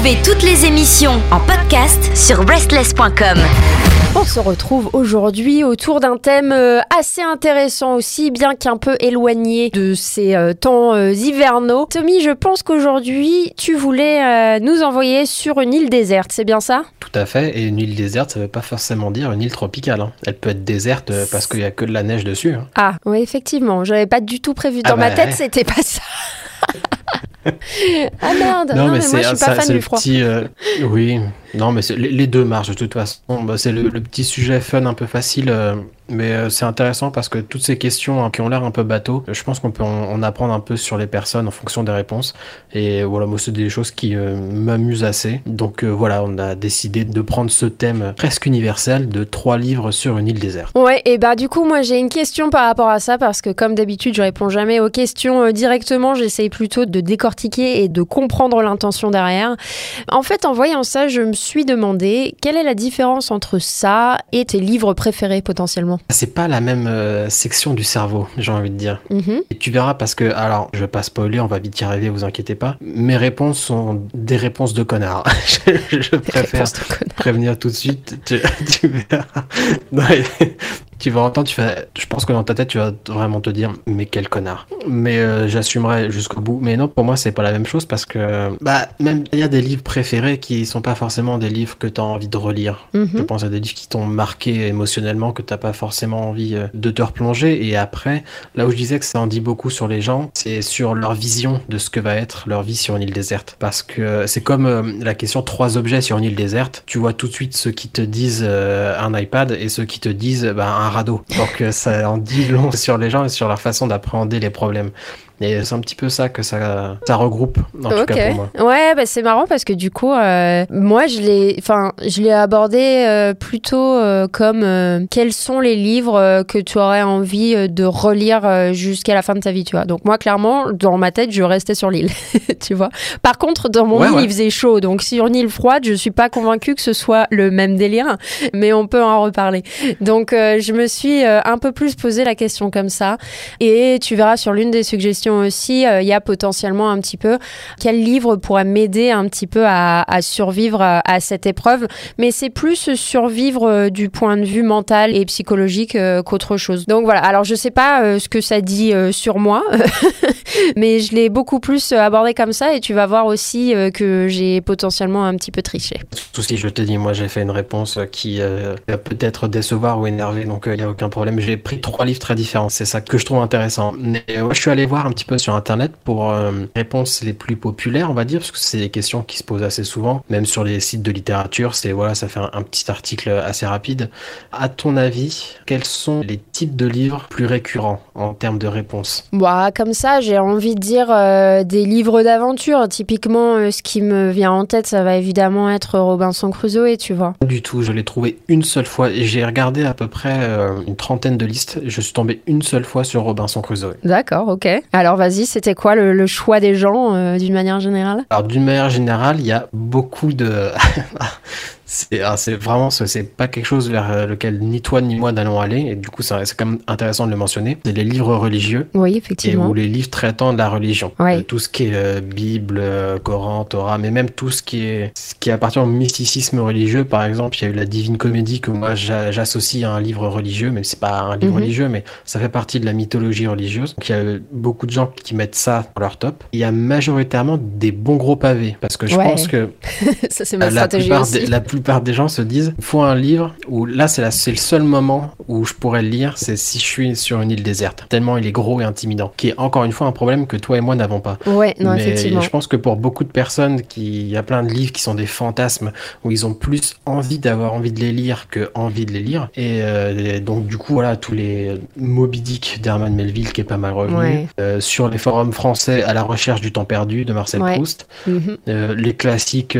Retrouvez toutes les émissions en podcast sur breastless.com. On se retrouve aujourd'hui autour d'un thème euh, assez intéressant aussi, bien qu'un peu éloigné de ces euh, temps euh, hivernaux. Tommy, je pense qu'aujourd'hui, tu voulais nous envoyer sur une île déserte, c'est bien ça? Tout à fait, et une île déserte, ça veut pas forcément dire une île tropicale. hein. Elle peut être déserte parce qu'il y a que de la neige dessus. hein. Ah, oui, effectivement, j'avais pas du tout prévu. Dans Ah ma bah, tête, ouais. c'était pas ça. ah merde, non, mais, moi je suis pas ça- fan du le euh, oui, non, mais les, deux marchent de toute façon. Bah, c'est le, le petit sujet fun un peu facile, euh, mais euh, c'est intéressant parce que toutes ces questions hein, qui ont l'air un peu bateau, je pense qu'on peut en, en apprendre un peu sur les personnes en fonction des réponses. Et voilà, moi, c'est des choses qui euh, m'amusent assez. Donc euh, voilà, on a décidé de prendre ce thème presque universel de trois livres sur une île déserte. Ouais, et bah du coup, moi j'ai une question par rapport à ça parce que comme d'habitude, je réponds jamais aux questions euh, directement, j'essaye plutôt de décortiquer et de comprendre l'intention derrière. En fait, en voyant ça, je me suis demandé quelle est la différence entre ça et tes livres préférés potentiellement? C'est pas la même euh, section du cerveau, j'ai envie de dire. Mhm. Et tu verras parce que, alors, je vais pas spoiler, on va vite y arriver, vous inquiétez pas. Mes réponses sont des réponses de connard. je, je préfère de prévenir tout de suite. Tu, tu verras. Non, tu vas entendre, tu fais. Je pense que dans ta tête, tu vas vraiment te dire, mais quel connard. Mais euh, j'assumerai jusqu'au bout. Mais non, pour moi, c'est pas la même chose parce que, bah, même il y a des livres préférés qui sont pas forcément des livres que tu as envie de relire. Je Mhm. pense à des livres qui t'ont marqué émotionnellement, que t'as pas forcément envie euh, de te replonger. Et après, là où je disais que ça en dit beaucoup sur les gens, c'est sur leur vision de ce que va être leur vie sur une île déserte. Parce que euh, c'est comme euh, la question trois objets sur une île déserte. Tu vois tout de suite ceux qui te disent euh, un iPad et ceux qui te disent bah, un radeau. Donc ça en dit long sur les gens et sur leur façon d'appréhender les problèmes. Et c'est un petit peu ça que ça, ça regroupe, en tout Ok. cas pour moi. Ouais, bah c'est marrant parce que du coup, euh, moi je l'ai, enfin, je l'ai abordé euh, plutôt euh, comme quels sont les livres que tu aurais envie de relire jusqu'à la fin de ta vie, tu vois. Donc moi, clairement, dans ma tête, je restais sur l'île, tu vois. Par contre, dans mon Ouais, il faisait chaud, donc sur une île froide, je suis pas convaincue que ce soit le même délire, mais on peut en reparler. Donc je me suis un peu plus posé la question comme ça, et tu verras sur l'une des suggestions aussi, euh, il y a potentiellement un petit peu quel livre pourrait m'aider un petit peu à, survivre à, à cette épreuve. Mais c'est plus survivre euh, du point de vue mental et psychologique euh, qu'autre chose. Donc voilà, alors je sais pas euh, ce que ça dit euh, sur moi, mais je l'ai beaucoup plus euh, abordé comme ça et tu vas voir aussi euh, que j'ai potentiellement un petit peu triché. Souci, je te dis, moi j'ai fait une réponse qui euh, va peut-être décevoir ou énerver, donc il n'y a aucun problème. J'ai pris trois livres très différents, c'est ça que je trouve intéressant. Mais euh, je suis allé voir un petit peu sur internet pour euh, réponses les plus populaires, on va dire, parce que c'est des questions qui se posent assez souvent, même sur les sites de littérature. C'est voilà, ça fait un, un petit article assez rapide. À ton avis, quels sont les types de livres plus récurrents en termes de réponses? Bah, comme ça, j'ai envie de dire euh, des livres d'aventure. Typiquement, euh, ce qui me vient en tête, ça va évidemment être Robinson Crusoe, tu vois. Du tout, je l'ai trouvé une seule fois et j'ai regardé à peu près euh, une trentaine de listes. Je suis tombé une seule fois sur Robinson Crusoe. D'accord, ok. Alors vas-y, c'était quoi le, le choix des gens euh, d'une manière générale? Alors d'une manière générale, il y a beaucoup de... c'est ah, c'est vraiment, c'est- pas quelque chose vers euh, lequel ni toi ni moi n'allons aller, et du coup c'est quand même intéressant de le mentionner. C'est les livres religieux, Oui, et, effectivement. ou les livres traitant de la religion. Ouais. Euh, tout ce qui est euh, Bible, euh, Coran, Torah, mais même tout ce qui est ce qui appartient au mysticisme religieux. Par exemple, il y a eu la Divine Comédie que moi j'a- j'associe à un livre religieux, même si c'est pas un livre Mhm. religieux, mais ça fait partie de la mythologie religieuse. Donc il y a beaucoup de gens qui mettent ça dans leur top. Il y a majoritairement des bons gros pavés, parce que je Ouais. pense que ça, c'est ma stratégie plupart, aussi. des, la plupart des gens se disent il faut un livre où là c'est le seul moment où je pourrais le lire c'est si je suis sur une île déserte tellement il est gros et intimidant qui est encore une fois un problème que toi et moi n'avons pas Ouais, non, mais effectivement. je pense que pour beaucoup de personnes qui il y a plein de livres qui sont des fantasmes où ils ont plus envie d'avoir envie de les lire que envie de les lire et, euh, et donc du coup voilà tous les Moby Dick d'Herman Melville qui est pas mal revenu Ouais. Euh, sur les forums français à la recherche du temps perdu de Marcel Ouais. Proust Mhm. euh, les classiques,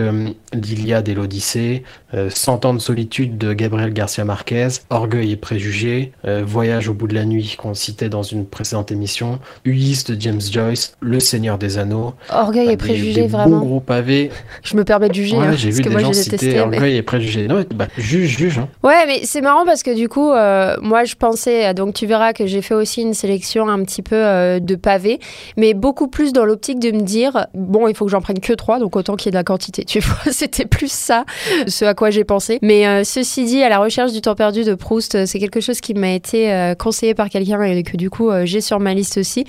l'Iliade et l'Odyssée, 100 ans de solitude de Gabriel Garcia Marquez, Orgueil et préjugés, euh, Voyage au bout de la nuit qu'on citait dans une précédente émission, Ulysse de James Joyce, Le Seigneur des Anneaux. Orgueil et des- préjugés, vraiment. gros pavés. Je me permets de juger, Ouais, hein, j'ai vu que des moi gens j'ai citer détesté. mais- Orgueil et préjugés. Non, bah, juge, juge. Hein. Ouais, mais c'est marrant parce que du coup, euh, moi je pensais, donc tu verras que j'ai fait aussi une sélection un petit peu euh, de pavés, mais beaucoup plus dans l'optique de me dire, bon, il faut que j'en prenne que trois, donc autant qu'il y ait de la quantité. Tu vois, c'était plus ça, ce à quoi j'ai pensé. Mais euh, ceci dit, à la recherche du temps perdu de Proust, euh, c'est quelque chose qui m'a été euh, conseillé par quelqu'un et que du coup j'ai sur ma liste aussi.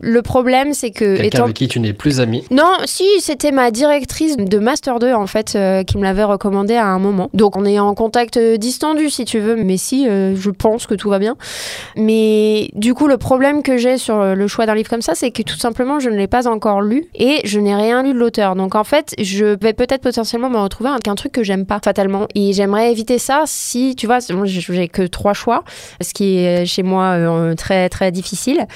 Le problème, c'est que Quelqu'un étant avec qui tu n'es plus ami. non, si, c'était ma directrice de Master 2, en fait, qui me l'avait recommandé à un moment. Donc, on est en contact distendu, si tu veux, mais si, je pense que tout va bien. Mais du coup, le problème que j'ai sur le choix d'un livre comme ça, c'est que tout simplement, je ne l'ai pas encore lu et je n'ai rien lu de l'auteur. Donc, en fait, je vais peut-être potentiellement me retrouver avec un truc que j'aime pas, fatalement. Et j'aimerais éviter ça si, tu vois, j'ai- que trois choix, ce qui est chez moi euh, très, très difficile.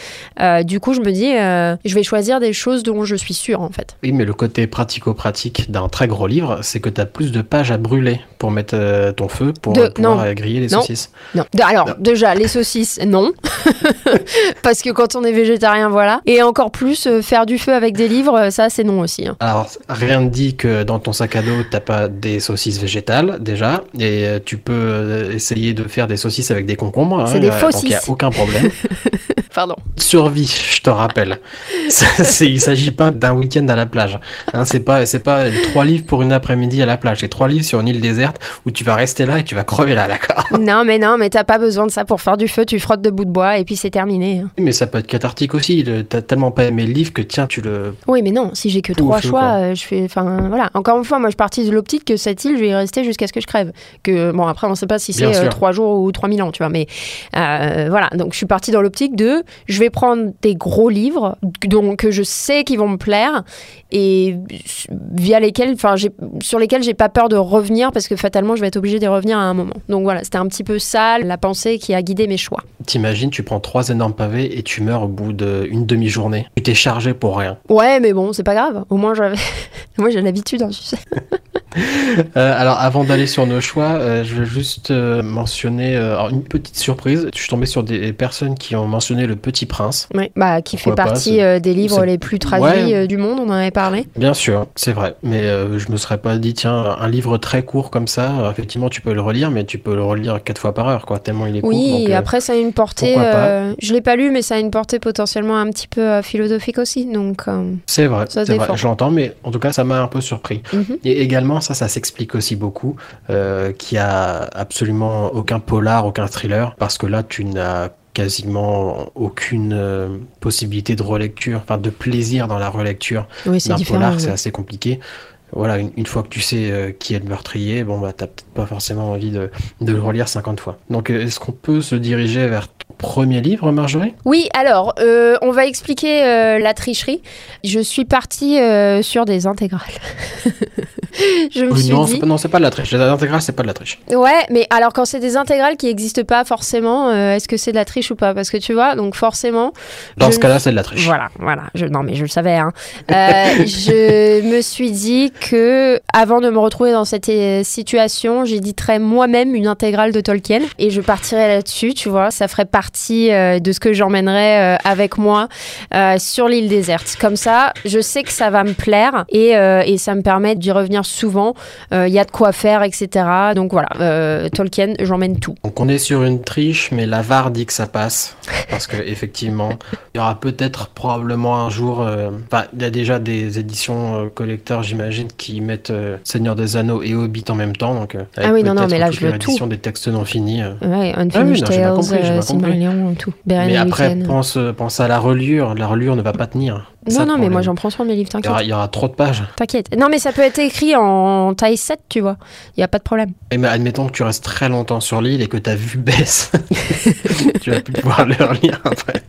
Euh, du coup, je me dis, euh, je vais choisir des choses dont je suis sûre, en fait. Oui, mais le côté pratico-pratique d'un très gros livre, c'est que tu as plus de pages à brûler pour mettre euh, ton feu, pour De- euh, pouvoir non. euh, griller les Non. saucisses. Non. De- Alors, Non. déjà, les saucisses, non. Parce que quand on est végétarien, voilà. Et encore plus, euh, faire du feu avec des livres, euh, ça, c'est non aussi. hein. Alors, rien ne dit que dans ton sac à dos, t'as pas des saucisses végétales, déjà, et euh, tu peux euh, essayer de faire des saucisses avec des concombres. C'est des euh, Donc, il n'y a aucun problème. Pardon. Survie, je te rappelle. Ça, il s'agit pas d'un week-end à la plage. Hein, c'est pas, c'est pas trois livres pour une après-midi à la plage. C'est trois livres sur une île déserte où tu vas rester là et tu vas crever là, d'accord? Non, mais non, mais t'as pas besoin de ça pour faire du feu. Tu frottes de bouts de bois et puis c'est terminé. hein. Mais ça peut être cathartique aussi. T'as tellement pas aimé le livre que tiens, tu le. Oui, mais non, si j'ai que trois feu, choix, quoi. euh, je fais. Enfin, voilà. Encore une fois, moi, je partis de l'optique que cette île, je vais y rester jusqu'à ce que je crève. Que, bon, après, on sait pas si c'est euh, trois jours ou trois mille ans, tu vois. Mais euh, voilà. Donc, je suis partie dans l'optique de je vais prendre des gros livres, donc que je sais qu'ils vont me plaire et via lesquels, enfin, sur lesquels j'ai pas peur de revenir parce que fatalement, je vais être obligée d'y revenir à un moment. Donc, voilà. C'était un petit peu ça, la pensée qui a guidé mes choix. T'imagines, tu prends trois énormes pavés et tu meurs au bout d'une demi-journée. Tu t'es chargé pour rien. Ouais, mais bon, c'est pas grave. Au moins, j'avais. Moi, j'ai l'habitude, hein, tu sais. Euh, alors, avant d'aller sur nos choix, euh, je vais juste euh, mentionner alors, une petite surprise. Je suis tombé sur des personnes qui ont mentionné Le Petit Prince. Oui, bah, qui fait Pourquoi partie des livres les plus traduits Ouais. du monde, on en avait parlé. Bien sûr, c'est vrai. Mais je me serais pas dit, tiens, un livre très court comme ça, effectivement, tu peux le relire, mais tu peux le relire quatre fois par heure, quoi, tellement il est court. Oui, donc, après ça a une portée, je l'ai pas lu, mais ça a une portée potentiellement un petit peu philosophique aussi, donc C'est vrai, c'est vrai, défend. je l'entends, mais en tout cas, ça m'a un peu surpris. mhm. Et également, ça, ça s'explique aussi beaucoup, euh, qu'il y a absolument aucun polar, aucun thriller, parce que là, tu n'as quasiment aucune euh, possibilité de relecture, enfin de plaisir dans la relecture oui d'un polar, c'est assez compliqué. Voilà, une, une fois que tu sais euh, qui est le meurtrier, bon bah t'as peut-être pas forcément envie de, de le relire 50 fois. Donc euh, est-ce qu'on peut se diriger vers premier livre, Marjorie? Oui, alors, euh, on va expliquer euh, la tricherie. Je suis partie euh, sur des intégrales. je me Oui, suis Non, dit... c'est pas, non, c'est pas de la triche. L'intégrale, c'est pas de la triche. Ouais, mais alors quand c'est des intégrales qui n'existent pas forcément, est-ce que c'est de la triche ou pas? Parce que tu vois, donc forcément... Dans ce me cas-là, c'est de la triche. Voilà, voilà. Je, non, mais je le savais. Hein. Je me suis dit que, avant de me retrouver dans cette situation, j'éditerais moi-même une intégrale de Tolkien et je partirais là-dessus. Tu vois, ça ferait partie euh, de ce que j'emmènerais euh, avec moi euh, sur l'île déserte. Comme ça, je sais que ça va me plaire et, et ça me permet d'y revenir souvent. Il y a de quoi faire, etc. Donc voilà, Tolkien, j'emmène tout. Donc on est sur une triche, mais la VAR dit que ça passe. Parce que effectivement, il y aura peut-être probablement un jour. euh, il y a déjà des éditions euh, collecteurs, j'imagine, qui mettent euh, Seigneur des Anneaux et Hobbit en même temps. Donc, Ah oui, non, non, mais là, je veux tout. des textes non finis. Ouais, Ah oui, Unfinished non, Tales, compris, tout. Beren Mais après, pense, pense à la relure. La relure ne va pas tenir. Ça Non, non, mais moi j'en prends soin de mes livres, Il y, t'inquiète. aura, il y aura trop de pages. T'inquiète. Non, mais ça peut être écrit en taille 7, tu vois. Il n'y a pas de problème. Et mais admettons que tu restes très longtemps sur l'île et que ta vue baisse. tu vas plus pouvoir le relire après.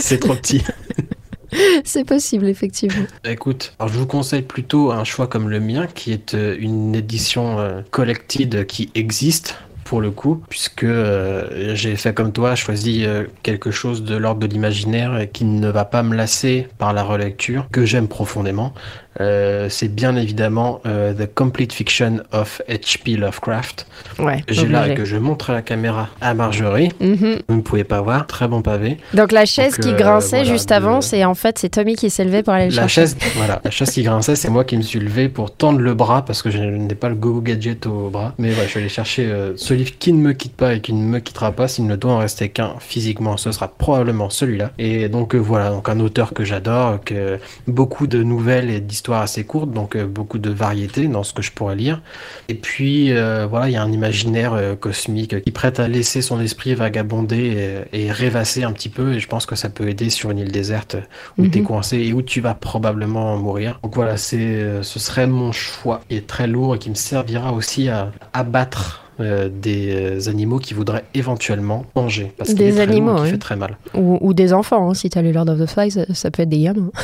C'est trop petit. C'est possible, effectivement. Écoute, alors je vous conseille plutôt un choix comme le mien, qui est euh, une édition euh, collected qui existe pour le coup, puisque euh, j'ai fait comme toi, choisi euh, quelque chose de l'ordre de l'imaginaire qui ne va pas me lasser par la relecture, que j'aime profondément. Euh, c'est bien évidemment The Complete Fiction of H.P. Lovecraft. Ouais. J'ai là que je montre à la caméra à Marjorie. Mhm. Vous ne pouvez pas voir, très bon pavé. Donc la chaise Donc, qui grinçait voilà, juste de- avant, c'est en fait c'est Tommy qui s'est levé pour aller le La chercher. chaise, voilà, la chaise qui grinçait, c'est moi qui me suis levé pour tendre le bras parce que je n'ai pas le go gadget au bras. Mais voilà, je suis allé chercher euh, ce livre qui ne me quitte pas et qui ne me quittera pas. S'il ne doit en rester qu'un physiquement, ce sera probablement celui-là. Et donc euh, voilà, donc un auteur que j'adore, que beaucoup de nouvelles et d'histoires assez courtes, donc euh, beaucoup de variété dans ce que je pourrais lire. Et puis euh, voilà, il y a un imaginaire cosmique qui prête à laisser son esprit vagabonder et, et rêvasser un petit peu. Et je pense que ça peut aider sur une île déserte où Mhm. t'es coincé et où tu vas probablement mourir. Donc voilà, c'est, ce serait mon choix qui est très lourd et qui me servira aussi à abattre euh, des euh, animaux qui voudraient éventuellement manger. Parce qu'il Des est très animaux, qui fait très mal. Ou, ou des enfants, hein, si t'as lu Lord of the Flies, ça, ça peut être des gamins.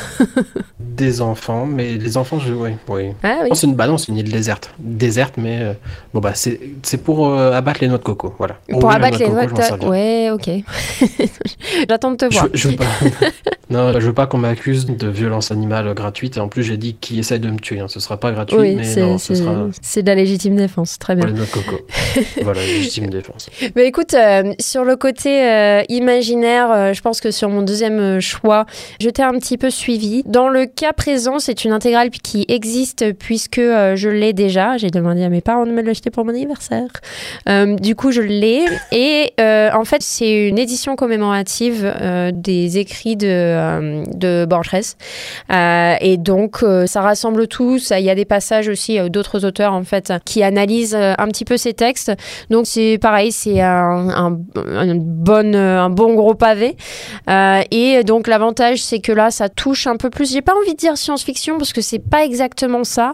Des enfants, mais les enfants, je... oui, oui. Ah oui. C'est une, non, c'est une île déserte. Déserte, mais euh, bon bah c'est, c'est pour euh, abattre les noix de coco, voilà. Pour Oui, abattre les noix coco, je de... servirai. Ouais, ok. J'attends de te Je, voir. je veux pas... non, je veux pas qu'on m'accuse de violence animale gratuite. Et en plus, j'ai dit qui essaie de me tuer. hein. Ce sera pas gratuit, Oui, mais c'est non, ce c'est- sera c'est de la légitime défense, très pour bien. les noix de coco. voilà, légitime défense. Mais écoute, euh, sur le côté euh, imaginaire, euh, je pense que sur mon deuxième choix, je t'ai un petit peu suivi. Dans le cas présent, c'est une intégrale qui existe puisque je l'ai déjà. J'ai demandé à mes parents de me l'acheter pour mon anniversaire. Du coup, je l'ai. Et en fait, c'est une édition commémorative des écrits de, de Borges. Et donc, ça rassemble tout. Il y a des passages aussi d'autres auteurs, en fait, qui analysent un petit peu ces textes. Donc c'est pareil, c'est un, un, un bon, gros pavé. Euh, et donc l'avantage, c'est que là, ça touche un peu plus. J'ai pas envie de dire science-fiction parce que c'est pas exactement ça,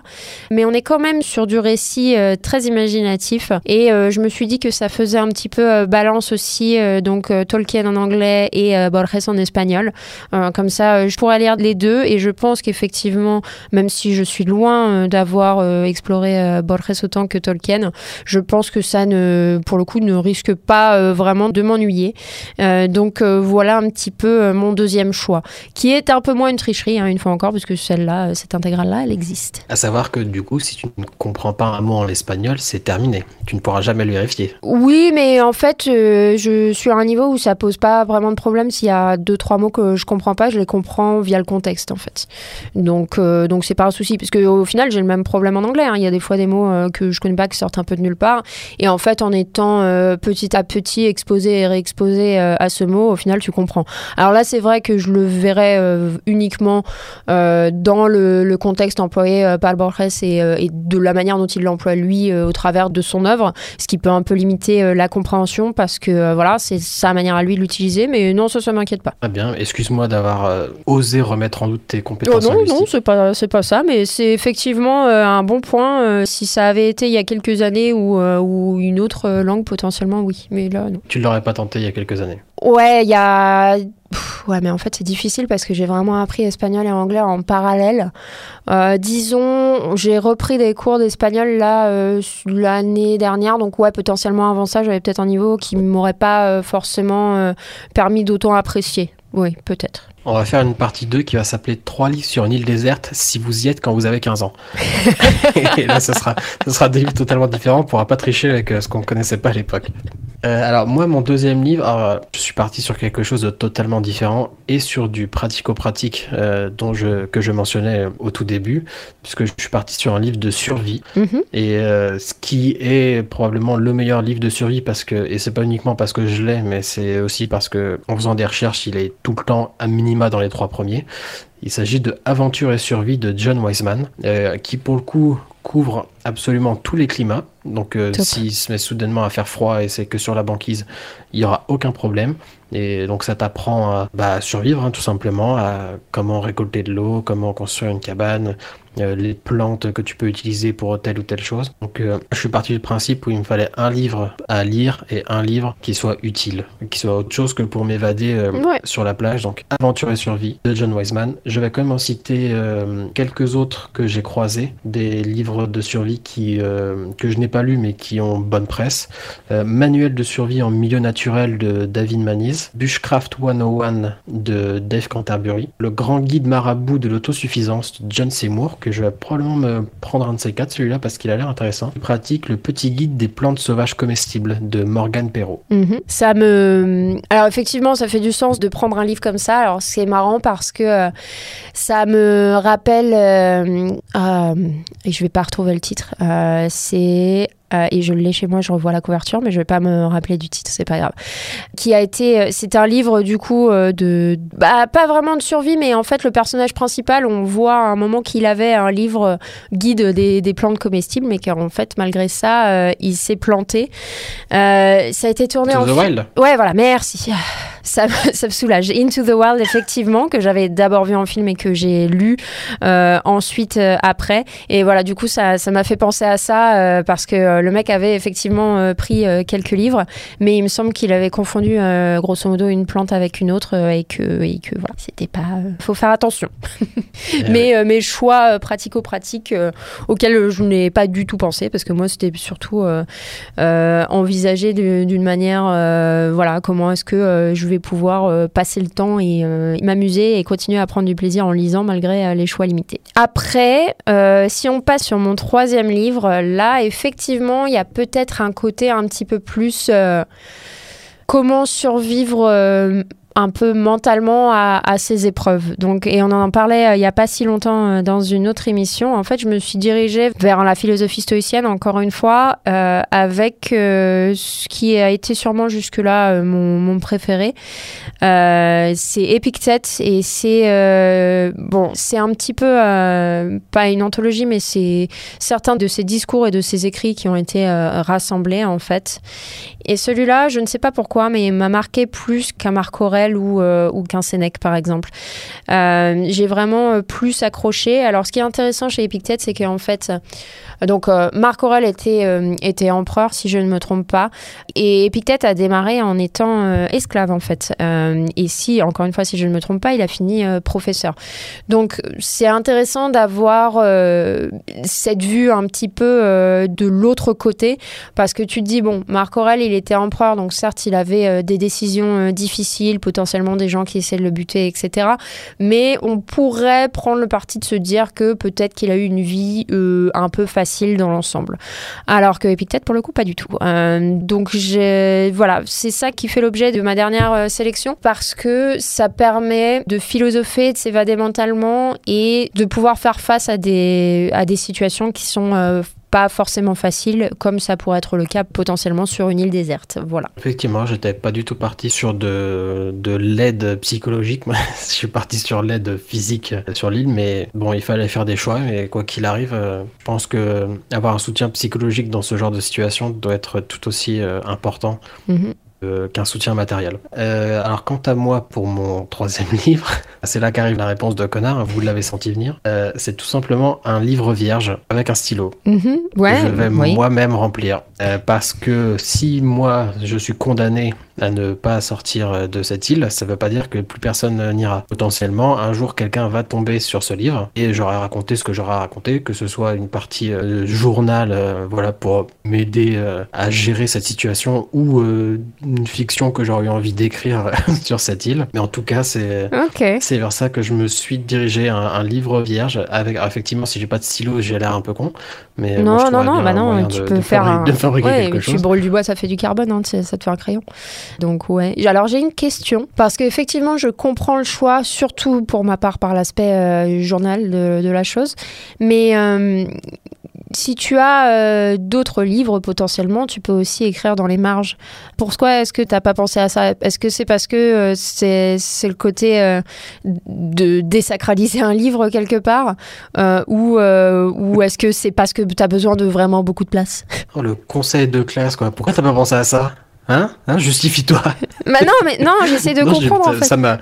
mais on est quand même sur du récit euh, très imaginatif. Et euh, je me suis dit que ça faisait un petit peu balance aussi, donc Tolkien en anglais et Borges en espagnol. Comme ça, je pourrais lire les deux. Et je pense qu'effectivement, même si je suis loin d'avoir exploré Borges autant que Tolkien, je pense que ça ne, pour le coup, ne risque pas euh, vraiment de m'ennuyer. Euh, donc euh, voilà un petit peu mon deuxième choix, qui est un peu moins une tricherie, hein, une fois encore, puisque celle-là, cette intégrale-là, elle existe. À savoir que du coup, si tu ne comprends pas un mot en espagnol, c'est terminé. Tu ne pourras jamais le vérifier. Oui, mais en fait, je suis à un niveau où ça pose pas vraiment de problème. S'il y a deux, trois mots que je comprends pas, je les comprends via le contexte, en fait. Donc, euh, donc c'est pas un souci, puisque au final, j'ai le même problème en anglais. hein. Il y a des fois des mots euh, que je connais pas qui sortent un peu de nulle part. Et en fait, en étant euh, petit à petit exposé et réexposé euh, à ce mot, au final, tu comprends. Alors là, c'est vrai que je le verrais euh, uniquement dans le, le contexte employé par Borges et, et de la manière dont il l'emploie lui au travers de son œuvre, ce qui peut un peu limiter la compréhension parce que voilà, c'est sa manière à lui de l'utiliser. Mais non, ça, ça m'inquiète pas. Très bien. Excuse-moi d'avoir osé remettre en doute tes Oh compétences non, non, linguistiques. c'est pas, pas ça, mais c'est effectivement un bon point. si ça avait été il y a quelques années euh, ou une autre euh, langue, potentiellement, oui. Mais là, non. Tu ne l'aurais pas tenté il y a quelques années? Ouais, il y a. Pff, Ouais, mais en fait, c'est difficile parce que j'ai vraiment appris espagnol et anglais en parallèle. Euh, disons, j'ai repris des cours d'espagnol là euh, l'année dernière, donc ouais, potentiellement avant ça, j'avais peut-être un niveau qui m'aurait pas euh, forcément euh, permis d'autant apprécier. Oui, peut-être. On va faire une partie 2 qui va s'appeler 3 livres sur une île déserte si vous y êtes quand vous avez 15 ans. Et là, ce sera, ce sera des livres totalement différents. On pourra pas tricher avec euh, ce qu'on connaissait pas à l'époque. Euh, alors, moi, mon deuxième livre, alors, je suis parti sur quelque chose de totalement différent et sur du pratico-pratique euh, dont je, que je mentionnais au tout début, puisque je suis parti sur un livre de survie. Mhm. Et euh, ce qui est probablement le meilleur livre de survie parce que et c'est pas uniquement parce que je l'ai, mais c'est aussi parce que en faisant des recherches, il est tout le temps à minima dans les trois premiers. Il s'agit de Aventure et survie de John Wiseman, euh, qui pour le coup couvre absolument tous les climats. Donc euh, s'il se met soudainement à faire froid et c'est que sur la banquise, il y aura aucun problème. Et donc ça t'apprend à bah, survivre hein, tout simplement, à comment récolter de l'eau, comment construire une cabane, euh, les plantes que tu peux utiliser pour telle ou telle chose. Donc euh, je suis parti du principe où il me fallait un livre à lire et un livre qui soit utile, qui soit autre chose que pour m'évader euh, Ouais. sur la plage. Donc Aventure et survie de John Wiseman. Je vais quand même en citer quelques autres que j'ai croisés, des livres de survie qui que je n'ai pas lus mais qui ont bonne presse. Manuel de survie en milieu naturel de David Maniz, Bushcraft 101 de Dave Canterbury, Le grand guide marabout de l'autosuffisance de John Seymour, que je vais probablement me prendre un de ces quatre, celui-là, parce qu'il a l'air intéressant. Pratique Le petit guide des plantes sauvages comestibles de Morgan Perrault. Mhm. Ça me. Alors, effectivement, ça fait du sens de prendre un livre comme ça. Alors, c'est marrant parce que euh, ça me rappelle. euh, euh, et je vais pas retrouver le titre. Euh, c'est. Euh, et je l'ai chez moi, je revois la couverture, mais je vais pas me rappeler du titre, c'est pas grave. Qui a été, euh, c'est un livre du coup euh, de, bah pas vraiment de survie, mais en fait le personnage principal, on voit à un moment qu'il avait un livre guide des, des plantes comestibles, mais qu'en fait malgré ça, euh, il s'est planté. Euh, ça a été tourné To en the Wild Ouais, voilà, merci. Ça, me- ça me soulage. Into the Wild, effectivement, que j'avais d'abord vu en film et que j'ai lu euh, ensuite euh, après. Et voilà, du coup, ça ça m'a fait penser à ça euh, parce que le mec avait effectivement pris quelques livres, mais il me semble qu'il avait confondu grosso modo une plante avec une autre et que, et que voilà, c'était pas. faut faire attention. mais euh, mes choix pratico-pratiques auxquels je n'ai pas du tout pensé parce que moi, c'était surtout de- d'une manière, voilà, comment est-ce que je vais pouvoir euh, passer le temps et euh, m'amuser et continuer à prendre du plaisir en lisant malgré euh, les choix limités. Après, si on passe sur mon troisième livre, là, effectivement, il y a peut-être un côté un petit peu plus comment survivre. Un peu mentalement à, ces épreuves. Donc, et on en parlait euh, il n'y a pas si longtemps euh, dans une autre émission. En fait, je me suis dirigée vers la philosophie stoïcienne, encore une fois, euh, avec ce qui a été sûrement jusque-là mon, préféré. C'est Épictète et c'est bon, c'est un petit peu pas une anthologie, mais c'est certains de ses discours et de ses écrits qui ont été rassemblés en fait. Et celui-là, je ne sais pas pourquoi, mais il m'a marqué plus qu'un Marc Ou, euh, ou qu'un Sénèque, par exemple. Euh, J'ai vraiment euh, plus accroché. Alors, ce qui est intéressant chez Épictète, c'est qu'en fait, donc Marc Aurel était, était empereur, si je ne me trompe pas, et Épictète a démarré en étant esclave, en fait. Et si, encore une fois, si je ne me trompe pas, il a fini professeur. Donc, c'est intéressant d'avoir cette vue un petit peu de l'autre côté, parce que tu te dis, bon, Marc Aurel, il était empereur, donc certes, il avait des décisions difficiles, potentiellement des gens qui essaient de le buter, etc. Mais on pourrait prendre le parti de se dire que peut-être qu'il a eu une vie euh, un peu facile dans l'ensemble. Alors que Épictète, pour le coup, pas du tout. Euh, donc, voilà, c'est ça qui fait l'objet de ma dernière euh, sélection, parce que ça permet de philosopher, de s'évader mentalement et de pouvoir faire face à des, à des situations qui sont euh, pas forcément faciles, comme ça pourrait être le cas potentiellement sur une île déserte. Voilà. Effectivement, j'étais pas du tout parti sur de, de l'aide psychologique. Moi, je suis parti sur l'aide physique sur l'île, mais bon, il fallait faire des choix. Mais quoi qu'il arrive, euh, je pense que avoir un soutien psychologique dans ce genre de situation doit être tout aussi euh, important Mhm. Euh, qu'un soutien matériel. Euh, alors, quant à moi, pour mon troisième livre, c'est là qu'arrive la réponse de connard. Vous l'avez senti venir. Euh, c'est tout simplement un livre vierge avec un stylo Mhm. Ouais, que je vais oui. moi-même remplir. Euh, parce que si moi je suis condamné à ne pas sortir euh, de cette île, ça veut pas dire que plus personne euh, n'ira. Potentiellement, un jour quelqu'un va tomber sur ce livre et j'aurai raconté ce que j'aurai raconté, que ce soit une partie euh, journal, euh, voilà, pour m'aider euh, à gérer cette situation ou une fiction que j'aurais eu envie d'écrire sur cette île. Mais en tout cas, c'est vers ça que je me suis dirigé, un, un livre vierge. Avec, alors, effectivement, si j'ai pas de stylo, j'ai l'air un peu con. Mais Non, je non, non, bah un non, tu de- peux de faire un. de Ouais, quelque tu chose. brûles du bois, ça fait du carbone, hein, ça te fait un crayon. Donc, ouais. Alors, j'ai une question, parce qu'effectivement, je comprends le choix, surtout pour ma part par l'aspect euh, journal de, la chose. Mais euh, si tu as euh, d'autres livres potentiellement, tu peux aussi écrire dans les marges. Pourquoi est-ce que tu n'as pas pensé à ça? Est-ce que c'est parce que c'est le côté de désacraliser un livre quelque part Ou, ou est-ce que c'est parce que tu as besoin de vraiment beaucoup de place? Oh, le conseil de classe, quoi. Pourquoi t'as pas pensé à ça? Hein, hein Justifie-toi. bah non, mais non, j'essaie de Non, comprendre en fait. Ça m'a.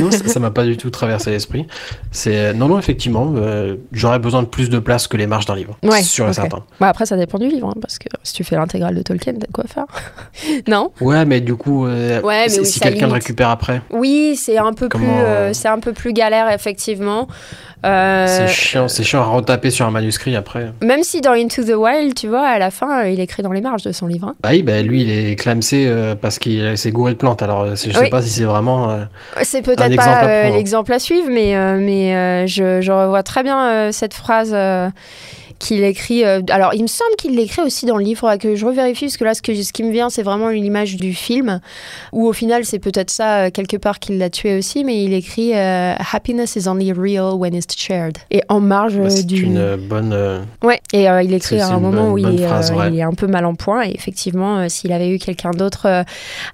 non, ça m'a pas du tout traversé l'esprit. C'est non, non, effectivement, euh, j'aurais besoin de plus de place que les marges d'un livre. Ouais, C'est sûr et ok. certain. Bah après, ça dépend du livre, hein, parce que si tu fais l'intégrale de Tolkien, t'as de quoi faire. non Ouais, mais du coup, euh, Ouais, mais si oui, si ça quelqu'un le récupère après, Oui, c'est un peu plus, Comment, euh, euh, c'est un peu plus galère effectivement. Euh, c'est chiant, c'est chiant à retaper sur un manuscrit après. même si dans Into the Wild, tu vois, à la fin, euh, il écrit dans les marges de son livre. hein. Bah oui, bah lui, il est clamsé euh, parce qu'il s'est gouré de plantes. Alors, je Oui. sais pas si c'est vraiment. euh, C'est peut-être pas l'exemple à suivre, mais, mais je, je revois très bien cette phrase qu'il écrit. euh, alors, il me semble qu'il l'écrit aussi dans le livre, que je revérifie, parce que là, ce, que, ce qui me vient, c'est vraiment l'image du film, où au final, c'est peut-être ça, euh, quelque part, qu'il l'a tué aussi, mais il écrit euh, Happiness is only real when it's shared. Et en marge bah, euh, c'est du. une bonne. Ouais, et il écrit à un moment bonne- où il, est, phrase, ouais. il est un peu mal en point. Et effectivement, s'il avait eu quelqu'un d'autre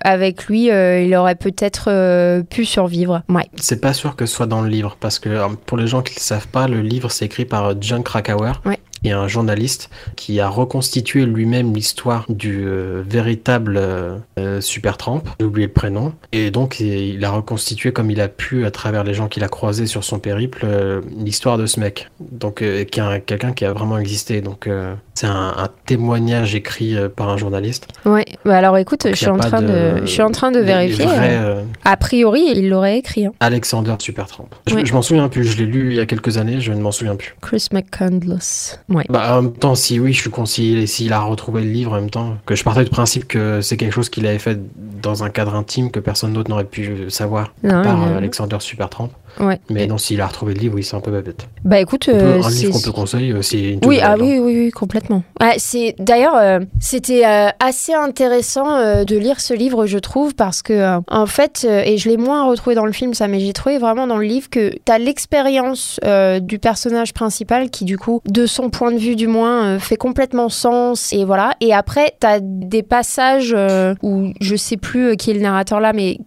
avec lui, il aurait peut-être pu survivre. Ouais. C'est pas sûr que ce soit dans le livre, parce que pour les gens qui ne le savent pas, le livre c'est écrit par John Krakauer, Ouais. Est un journaliste qui a reconstitué lui-même l'histoire du euh, véritable euh, euh, Supertramp, j'ai oublié le prénom, et donc il a reconstitué comme il a pu à travers les gens qu'il a croisés sur son périple euh, l'histoire de ce mec, donc qui est un- quelqu'un qui a vraiment existé. Donc c'est un, un témoignage écrit euh, par un journaliste. Ouais. Bah alors écoute, Donc, je suis en train de, je suis en train de les- les vérifier. vrais, euh, A priori, il l'aurait écrit. hein. Alexander Supertramp. Je, Ouais. je m'en souviens plus, je l'ai lu il y a quelques années, je ne m'en souviens plus. Chris McCandless. Ouais. Bah, en même temps, si oui, je suis conseillé, et s'il a retrouvé le livre en même temps, que je partais du principe que c'est quelque chose qu'il avait fait dans un cadre intime que personne d'autre n'aurait pu savoir, Non, à part euh, Alexander Supertramp. Ouais. Mais non, s'il a retrouvé le livre, oui, c'est un peu bête. Bah écoute, euh, un livre qu'on peut conseiller, euh, c'est Oui, ah hein. oui, oui, oui, complètement. C'est d'ailleurs, euh, c'était euh, assez intéressant euh, de lire ce livre, je trouve, parce que en fait, et je l'ai moins retrouvé dans le film, ça, mais j'ai trouvé vraiment dans le livre que t'as l'expérience euh, du personnage principal qui, du coup, de son point de vue du moins, fait complètement sens, et voilà. Et après, t'as des passages où je sais plus qui est le narrateur là, mais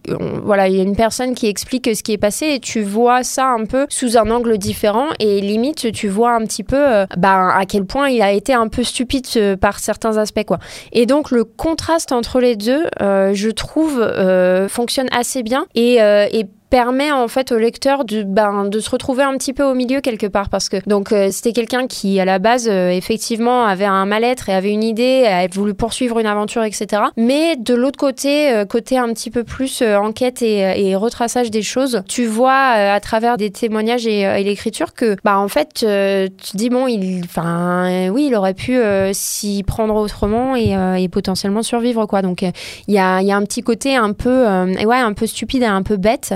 voilà, il y a une personne qui explique ce qui est passé, et tu vois ça un peu sous un angle différent, et limite, tu vois un petit peu ben, à quel point il a été un peu stupide euh, par certains aspects, quoi. Et donc, le contraste entre les deux, euh, je trouve, euh, fonctionne assez bien, et, et permet en fait au lecteur de, ben, de se retrouver un petit peu au milieu quelque part parce que donc euh, c'était quelqu'un qui à la base euh, effectivement avait un mal-être et avait une idée avait voulu poursuivre une aventure etc mais de l'autre côté euh, côté un petit peu plus euh, enquête et, et retraçage des choses tu vois euh, à travers des témoignages et, euh, et l'écriture que bah en fait euh, tu dis bon il enfin euh, oui il aurait pu euh, s'y prendre autrement et, euh, et potentiellement survivre quoi. Donc euh, il y a, y a un petit côté un peu euh, ouais un peu stupide et un peu bête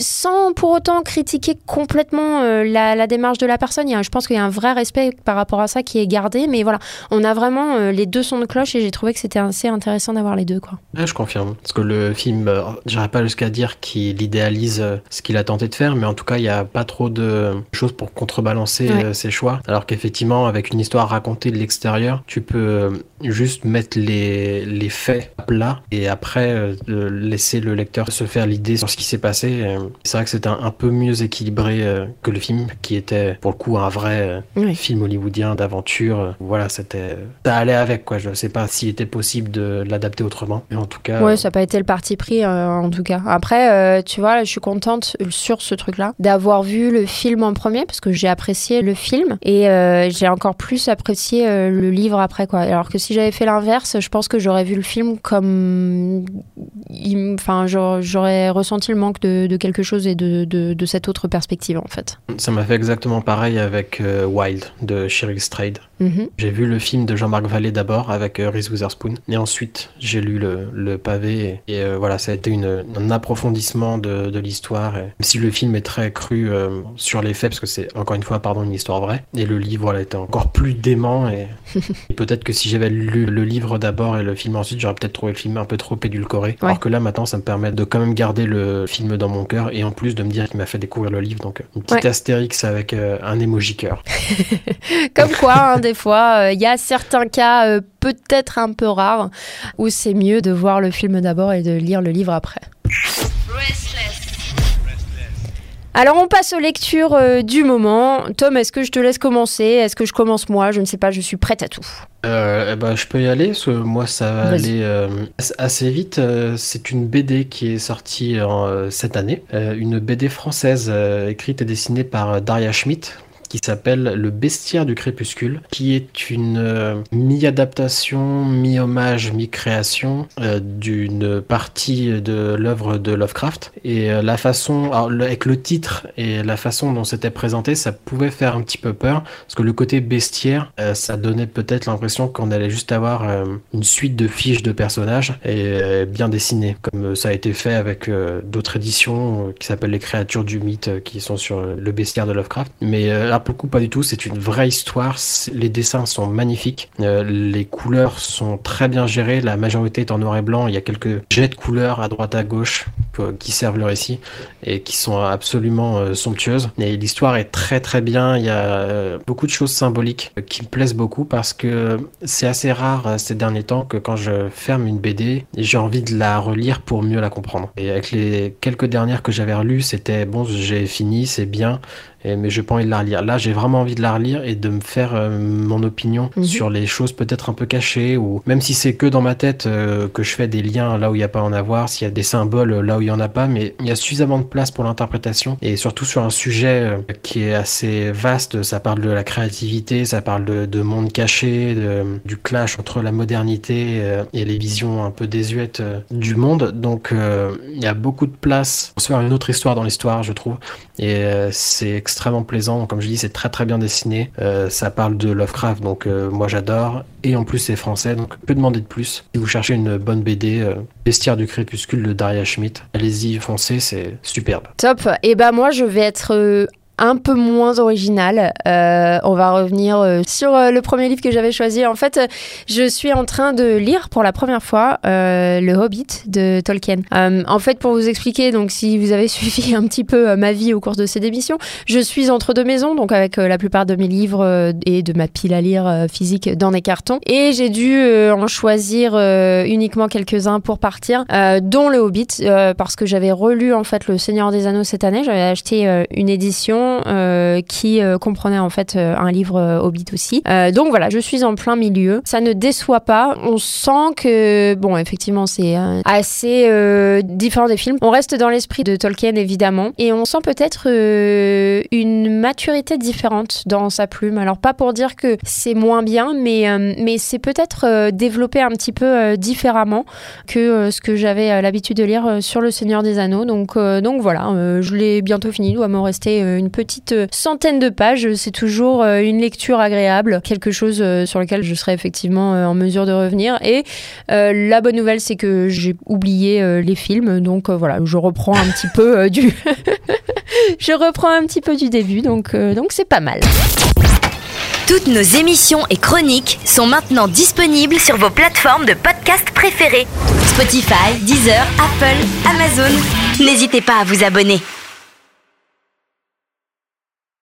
sans pour autant critiquer complètement euh, la, la démarche de la personne. Il y a, je pense qu'il y a un vrai respect par rapport à ça qui est gardé, mais voilà, on a vraiment euh, les deux sons de cloche et j'ai trouvé que c'était assez intéressant d'avoir les deux. Quoi. Ouais, je confirme. Parce que le film, euh, j'irai pas jusqu'à dire qu'il idéalise ce qu'il a tenté de faire, mais en tout cas, il n'y a pas trop de choses pour contrebalancer Ouais. ses choix. Alors qu'effectivement, avec une histoire racontée de l'extérieur, tu peux juste mettre les, les faits à plat et après euh, laisser le lecteur se faire l'idée sur ce qui s'est passé. Euh, C'est vrai que c'est un, un peu mieux équilibré euh, que le film, qui était pour le coup un vrai euh, Oui. film hollywoodien d'aventure. Voilà, c'était. Ça allait avec, quoi. Je sais pas s'il était possible de l'adapter autrement, mais en tout cas. Ouais, ça n'a pas été le parti pris euh, en tout cas. Après, euh, tu vois, je suis contente sur ce truc-là d'avoir vu le film en premier parce que j'ai apprécié le film et euh, j'ai encore plus apprécié le livre après quoi. Alors que si j'avais fait l'inverse, je pense que j'aurais vu le film comme, enfin, j'aurais ressenti le manque de, de quelque chose et de, de, de cette autre perspective en fait. Ça m'a fait exactement pareil avec euh, Wild de Cheryl Strayed. Mhm. J'ai vu le film de Jean-Marc Vallée d'abord avec euh, Reese Witherspoon et ensuite j'ai lu le, le pavé et, et, euh, voilà ça a été une, un approfondissement de, de l'histoire même si le film est très cru euh, sur les faits parce que c'est encore une fois pardon une histoire vraie et le livre voilà, était encore plus dément et, et peut-être que si j'avais lu le livre d'abord et le film ensuite j'aurais peut-être trouvé le film un peu trop édulcoré Ouais. alors que là maintenant ça me permet de quand même garder le film dans mon cœur et en plus de me dire qu'il m'a fait découvrir le livre donc une petite Ouais. astérix avec euh, un emoji cœur Comme quoi, hein, des fois, euh, il y a certains cas euh, peut-être un peu rares où c'est mieux de voir le film d'abord et de lire le livre après. Alors on passe aux lectures euh, du moment. Tom, est-ce que je te laisse commencer? Est-ce que je commence moi? Je ne sais pas, je suis prête à tout. Euh, eh ben, je peux y aller, parce que moi ça va aller euh, assez vite. C'est une BD qui est sortie cette année, une BD française écrite et dessinée par Daria Schmidt qui s'appelle Le Bestiaire du Crépuscule, qui est une euh, mi-adaptation, mi-hommage, mi-création euh, d'une partie de l'œuvre de Lovecraft. Et euh, la façon, avec le titre et la façon dont c'était présenté, ça pouvait faire un petit peu peur, parce que le côté bestiaire, ça donnait peut-être l'impression qu'on allait juste avoir une suite de fiches de personnages et bien dessinées, comme ça a été fait avec d'autres éditions qui s'appellent Les créatures du mythe, qui sont sur le bestiaire de Lovecraft. Mais euh, là, pour le coup, pas du tout. C'est une vraie histoire. Les dessins sont magnifiques. Euh, les couleurs sont très bien gérées. La majorité est en noir et blanc. Il y a quelques jets de couleurs à droite à gauche qui servent le récit et qui sont absolument euh, somptueuses. Et l'histoire est très très bien. Il y a euh, beaucoup de choses symboliques euh, qui me plaisent beaucoup parce que c'est assez rare euh, ces derniers temps que quand je ferme une BD, j'ai envie de la relire pour mieux la comprendre. Et avec les quelques dernières que j'avais relues, c'était bon, j'ai fini, c'est bien, et- mais j'ai pas envie de la relire. Là, j'ai vraiment envie de la relire et de me faire euh, mon opinion Mhm. sur les choses peut-être un peu cachées ou même si c'est que dans ma tête euh, que je fais des liens là où il n'y a pas à en avoir, s'il y a des symboles euh, là où il y en a pas, mais il y a suffisamment de place pour l'interprétation et surtout sur un sujet euh, qui est assez vaste. Ça parle de la créativité, ça parle de, de monde caché, du clash entre la modernité euh, et les visions un peu désuètes euh, du monde. Donc il y a beaucoup de place pour se faire une autre histoire dans l'histoire, je trouve. Et c'est extrêmement plaisant. Comme je dis, c'est très très bien dessiné. Ça parle de Lovecraft, donc moi j'adore. Et en plus c'est français, donc que demander de plus Si vous cherchez une bonne BD, Bestiaire du crépuscule de Daria Schmidt, allez-y, foncez, c'est superbe. Top. Et ben moi, je vais être euh, un peu moins original. Euh, on va revenir euh, sur euh, le premier livre que j'avais choisi. En fait, je suis en train de lire pour la première fois euh, Le Hobbit de Tolkien. En fait, pour vous expliquer, donc si vous avez suivi un petit peu ma vie au cours de ces émissions, je suis entre deux maisons, donc avec la plupart de mes livres et de ma pile à lire physique dans des cartons. Et j'ai dû en choisir uniquement quelques-uns pour partir, dont Le Hobbit, parce que j'avais relu en fait Le Seigneur des Anneaux cette année. J'avais acheté une édition euh, qui euh, comprenait en fait euh, un livre Hobbit aussi. Donc voilà, je suis en plein milieu. Ça ne déçoit pas. On sent que bon, effectivement, c'est assez différent des films. On reste dans l'esprit de Tolkien évidemment, et on sent peut-être une maturité différente dans sa plume. Alors pas pour dire que c'est moins bien, mais mais c'est peut-être développé un petit peu différemment que ce que j'avais l'habitude de lire sur Le Seigneur des Anneaux. Donc, donc voilà, je l'ai bientôt fini. Il doit me rester une petite euh, centaine de pages. C'est toujours euh, une lecture agréable, quelque chose euh, sur lequel je serai effectivement en mesure de revenir. Et la bonne nouvelle, c'est que j'ai oublié les films. Donc voilà, je reprends un petit peu du... je reprends un petit peu du début. Donc donc c'est pas mal. Toutes nos émissions et chroniques sont maintenant disponibles sur vos plateformes de podcast préférées. Spotify, Deezer, Apple, Amazon. N'hésitez pas à vous abonner.